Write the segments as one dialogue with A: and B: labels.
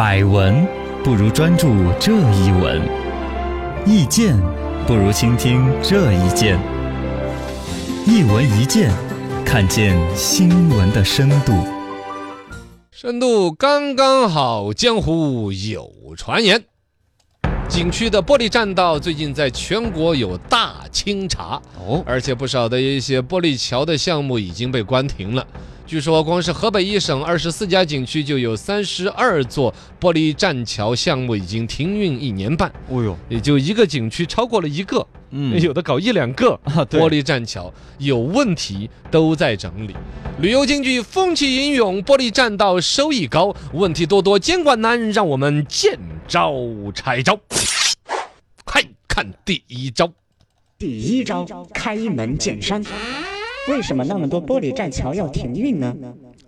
A: 百闻不如专注这一闻，意见不如倾听这一见。一闻一见，看见新闻的深度。
B: 深度刚刚好，江湖有传言，景区的玻璃栈道最近在全国有大清查，
A: 哦，
B: 而且不少的一些玻璃桥的项目已经被关停了。据说，光是河北一省二十四家景区就有三十二座玻璃栈桥项目已经停运一年半，
A: 哦呦，
B: 也就一个景区超过了一个，
A: 嗯
B: 有的搞一两个。
A: 啊，对
B: 玻璃栈桥有问题都在整理。旅游景区风起云涌，玻璃栈道收益高，问题多多，监管难，让我们见招拆招。快看第一招，
C: 第一招，开门见山。为什么那么多玻璃栈桥要停运呢？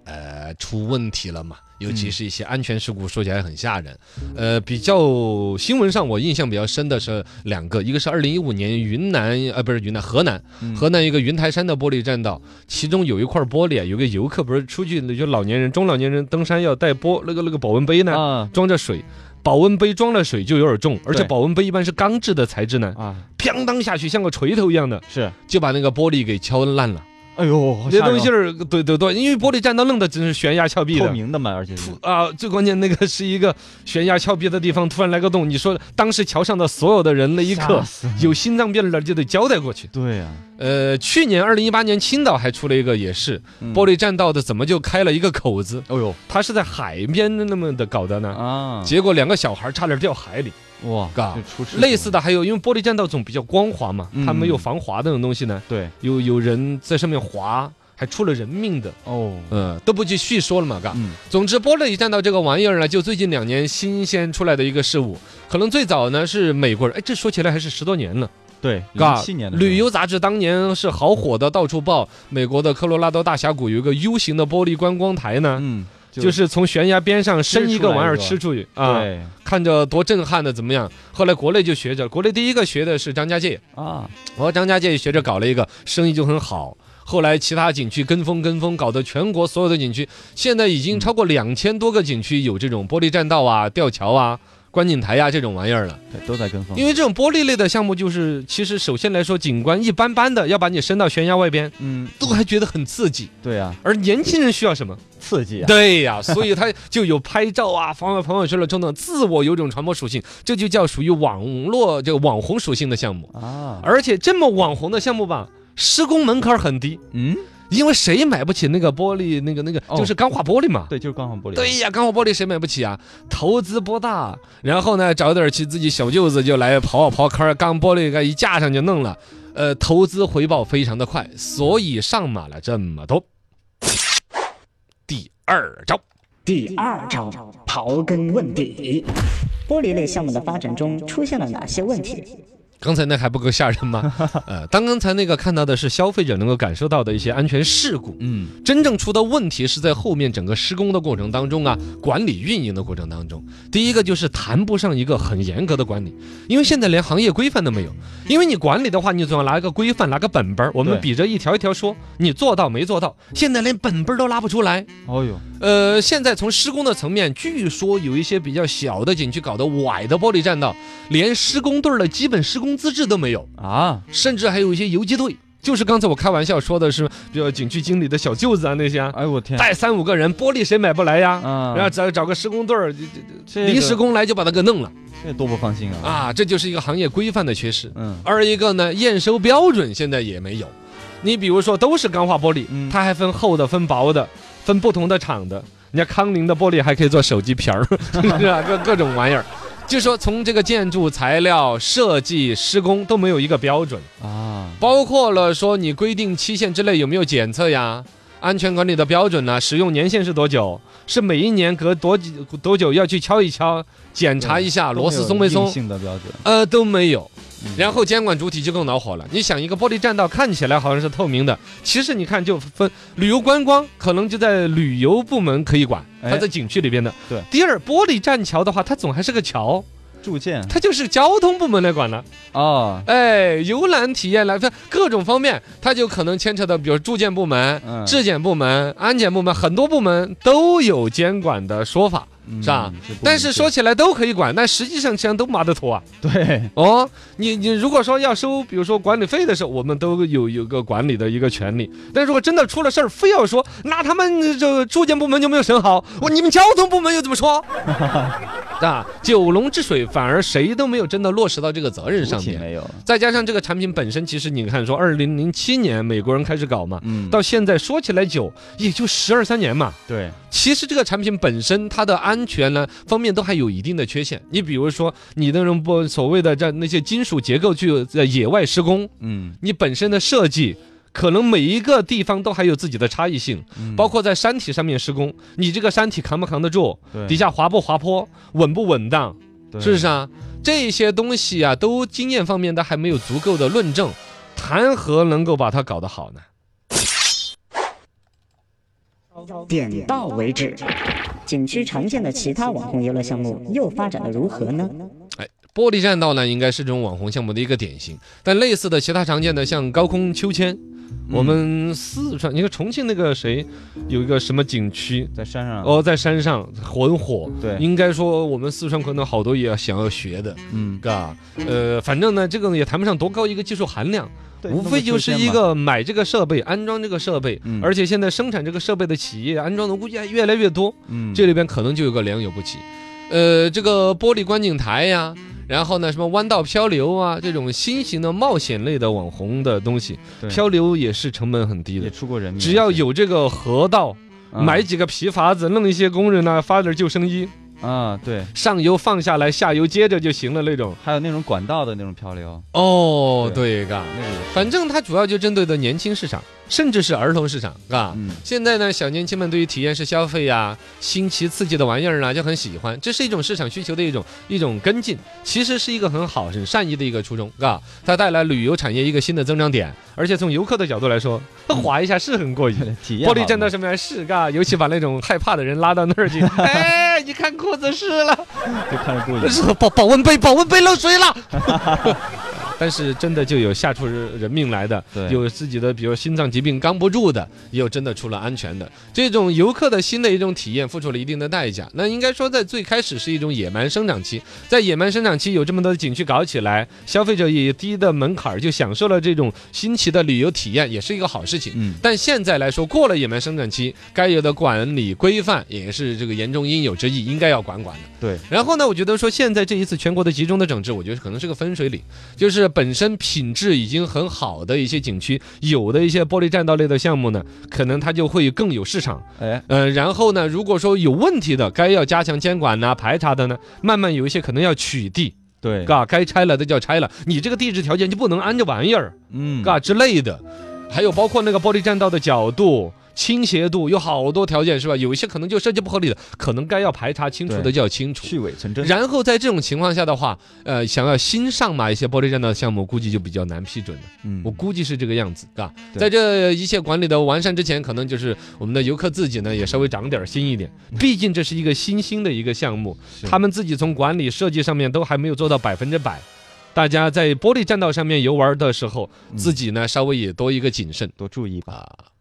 B: 呃，出问题了嘛，尤其是一些安全事故，说起来很吓人。呃，比较新闻上我印象比较深的是两个，一个是二零一五年云南，呃，不是云南，河南，河南一个云台山的玻璃栈道，其中有一块玻璃啊，有个游客不是出去，就老年人、中老年人登山要带玻那个那个保温杯呢，
D: 啊
B: 装着水。保温杯装了水就有点重，而且保温杯一般是钢制的材质呢，
D: 啊，
B: 砰当下去像个锤头一样的，
D: 是，
B: 就把那个玻璃给敲烂了。
D: 哎呦，好
B: 这东西儿，对对对，因为玻璃栈道弄的真是悬崖峭壁的，
D: 透明的嘛，而且是。
B: 啊，最关键那个是一个悬崖峭壁的地方，突然来个洞，你说当时桥上的所有的人那一刻有心脏病的就得交代过去。
D: 对呀，
B: 呃，去年二零一八年青岛还出了一个，也是
D: 嗯。
B: 玻璃栈道的，怎么就开了一个口子？
D: 哦呦。
B: 他是在海边那么的搞的呢，
D: 啊，
B: 结果两个小孩差点掉海里。
D: 哇，
B: 嘎类似的还有，因为玻璃栈道总比较光滑嘛，
D: 嗯
B: 它没有防滑的那种东西呢，
D: 对
B: 有有人在上面滑，还出了人命的。
D: 哦，
B: 呃，都不去细说了嘛，嘎。
D: 嗯
B: 总之，玻璃栈道这个玩意儿呢，就最近两年新鲜出来的一个事物。可能最早呢是美国人，哎，这说起来还是十多年了，
D: 对，
B: 嘎
D: 零七年的
B: 旅游杂志当年是好火的，到处报。美国的科罗拉多大峡谷有一个 U 型的玻璃观光台呢，
D: 嗯，
B: 就是从悬崖边上伸一个玩意儿吃出去啊，看着多震撼的，怎么样？后来国内就学着，国内第一个学的是张家界，
D: 啊，
B: 我和张家界学着搞了一个，生意就很好。后来其他景区跟风跟风，搞得全国所有的景区现在已经超过两千多个景区有这种玻璃栈道啊、吊桥啊、观景台呀、这种玩意儿了。
D: 对，都在跟风，
B: 因为这种玻璃类的项目，就是其实首先来说景观一般般的，要把你伸到悬崖外边，
D: 嗯，
B: 都还觉得很刺激。
D: 对呀，
B: 而年轻人需要什么？
D: 刺激啊，
B: 对呀，所以他就有拍照啊、发朋友圈了这种自我有种传播属性，这就叫属于网络这个网红属性的项目。
D: 啊，
B: 而且这么网红的项目吧，施工门槛很低，
D: 嗯，
B: 因为谁买不起那个玻璃，那个那个
D: 哦
B: 就是钢化玻璃嘛。
D: 对，就是钢化玻璃，
B: 对呀，钢化玻璃谁买不起啊？投资不大，然后呢，找点儿去自己小舅子就来刨啊刨坑儿，钢玻璃给一架上就弄了，呃，投资回报非常的快，所以上马了这么多。第二招，
C: 第二招，刨根问底。玻璃类项目的发展中出现了哪些问题？
B: 刚才那还不够吓人吗？呃，当刚才那个看到的是消费者能够感受到的一些安全事故，
D: 嗯，
B: 真正出的问题是在后面整个施工的过程当中啊，管理运营的过程当中。第一个就是谈不上一个很严格的管理，因为现在连行业规范都没有。因为你管理的话，你总要拿一个规范，拿个本本儿，我们比着一条一条说，你做到没做到。现在连本本儿都拉不出来。
D: 哦呦，
B: 呃，现在从施工的层面，据说有一些比较小的景区搞的歪的玻璃栈道，连施工队儿的基本施工资质都没有。
D: 啊，
B: 甚至还有一些游击队，就是刚才我开玩笑说的是，比如景区经理的小舅子啊那些啊，
D: 哎我天，
B: 带三五个人，玻璃谁买不来呀？
D: 啊，
B: 然后找找个施工队儿，临时工来就把他给弄了
D: 这多不放心啊，
B: 啊！这就是一个行业规范的缺失。
D: 嗯，
B: 二一个呢，验收标准现在也没有。你比如说，都是钢化玻璃，
D: 嗯
B: 它还分厚的、分薄的、分不同的厂的。人家康宁的玻璃还可以做手机皮儿，是吧？各各种玩意儿。就说从这个建筑材料设计、施工都没有一个标准。
D: 啊，
B: 包括了说你规定期限之内有没有检测呀，安全管理的标准呢？使用年限是多久？是每一年隔多几多久要去敲一敲，检查一下螺丝松没松？
D: 性的标准，
B: 呃，都没有
D: 嗯。
B: 然后监管主体就更恼火了。你想，一个玻璃栈道看起来好像是透明的，其实你看就分旅游观光，可能就在旅游部门可以管，它
D: 哎
B: 在景区里边的。
D: 对
B: 第二，玻璃栈桥的话，它总还是个桥，
D: 铸件
B: 它就是交通部门来管了。
D: 啊，
B: 哎，游览体验来分各种方面，它就可能牵扯到，比如住建部门、
D: 嗯
B: 质检部门、安检部门，很多部门都有监管的说法。是吧
D: 嗯
B: 但是说起来都可以管，但实际上像都麻得妥啊。
D: 对，
B: 哦，你你如果说要收，比如说管理费的时候，我们都有有个管理的一个权利。但如果真的出了事儿，非要说，那他们这住建部门就没有审好，我你们交通部门又怎么说？啊，九龙治水，反而谁都没有真的落实到这个责任上面。
D: 没有，
B: 再加上这个产品本身，其实你看说，二零零七年美国人开始搞嘛，
D: 嗯，
B: 到现在说起来久，也就十二三年嘛。
D: 对，
B: 其实这个产品本身它的安全呢方面都还有一定的缺陷。你比如说，你那种不所谓的这那些金属结构去在野外施工，
D: 嗯，
B: 你本身的设计。可能每一个地方都还有自己的差异性，
D: 嗯
B: 包括在山体上面施工，你这个山体扛不扛得住，底下滑不滑坡，稳不稳当，是不是啊？这些东西啊，都经验方面都还没有足够的论证，谈何能够把它搞得好呢？
C: 点到为止。景区常见的其他网红游乐项目又发展的如何呢？
B: 哎玻璃栈道呢，应该是这种网红项目的一个典型。但类似的其他常见的，像高空秋千，我们四川，你看重庆那个谁，有一个什么景区，
D: 在山上，
B: 哦，在山上很火。
D: 对，
B: 应该说我们四川可能好多也要想要学的，
D: 嗯，
B: 嘎，呃，反正呢，这个也谈不上多高一个技术含量，无非就是一，个买这个设备、安装这个设备，
D: 嗯。
B: 而且现在生产这个设备的企业安装的估计还越来越多，
D: 嗯，
B: 这里边可能就有个良莠不齐。呃，这个玻璃观景台呀，然后呢，什么弯道漂流啊，这种新型的冒险类的网红的东西，漂流也是成本很低的。
D: 也
B: 的。
D: 出过人命，
B: 只要有这个河道，
D: 嗯。
B: 买几个皮筏子，弄一些工人呢，发点救生衣，
D: 啊，对，
B: 上游放下来，下游接着就行了那种。
D: 还有那种管道的那种漂流，
B: 哦，
D: 对。
B: 对，嘎，
D: 那个，
B: 反正它主要就针对的年轻市场，甚至是儿童市场，嘎。
D: 嗯，
B: 现在呢，小年轻们对于体验式消费呀、新奇刺激的玩意儿呢，就很喜欢，这是一种市场需求的一种一种跟进，其实是一个很好、很善意的一个初衷，嘎，它带来旅游产业一个新的增长点，而且从游客的角度来说，滑一下是很过瘾。
D: 体验
B: 玻璃栈道
D: 好
B: 上面是嘎，尤其把那种害怕的人拉到那儿去，哎，你看裤子湿了，
D: 就看着过瘾，
B: 保保温杯，保温杯漏水了。但是真的就有吓出人命来的，
D: 对
B: 有自己的，比如心脏疾病扛不住的，也有真的出了安全的。这种游客的新的一种体验，付出了一定的代价。那应该说，在最开始是一种野蛮生长期，在野蛮生长期有这么多景区搞起来，消费者也低的门槛儿就享受了这种新奇的旅游体验，也是一个好事情。
D: 嗯，
B: 但现在来说，过了野蛮生长期，该有的管理规范也是这个严重应有之义，应该要管管的。
D: 对，
B: 然后呢，我觉得说现在这一次全国的集中的整治，我觉得可能是个分水岭，就是本身品质已经很好的一些景区，有的一些玻璃栈道类的项目呢，可能它就会更有市场。
D: 哎，
B: 呃，然后呢，如果说有问题的，该要加强监管呐、排查的呢，慢慢有一些可能要取缔，
D: 对，
B: 嘎，该拆了的就要拆了，你这个地质条件就不能安这玩意儿。
D: 嗯，
B: 嘎之类的，还有包括那个玻璃栈道的角度。倾斜度有好多条件是吧？有一些可能就设计不合理的，可能该要排查清楚的就要清楚。
D: 去伪存真，
B: 然后在这种情况下的话，呃，想要新上马一些玻璃栈道项目，估计就比较难批准了。
D: 嗯，
B: 我估计是这个样子，啊。
D: 对
B: 在这一切管理的完善之前，可能就是我们的游客自己呢也稍微长点心一点，毕竟这是一个新兴的一个项目，他们自己从管理设计上面都还没有做到百分之百。大家在玻璃栈道上面游玩的时候，
D: 嗯
B: 自己呢稍微也多一个谨慎
D: 多注意吧。
B: 啊。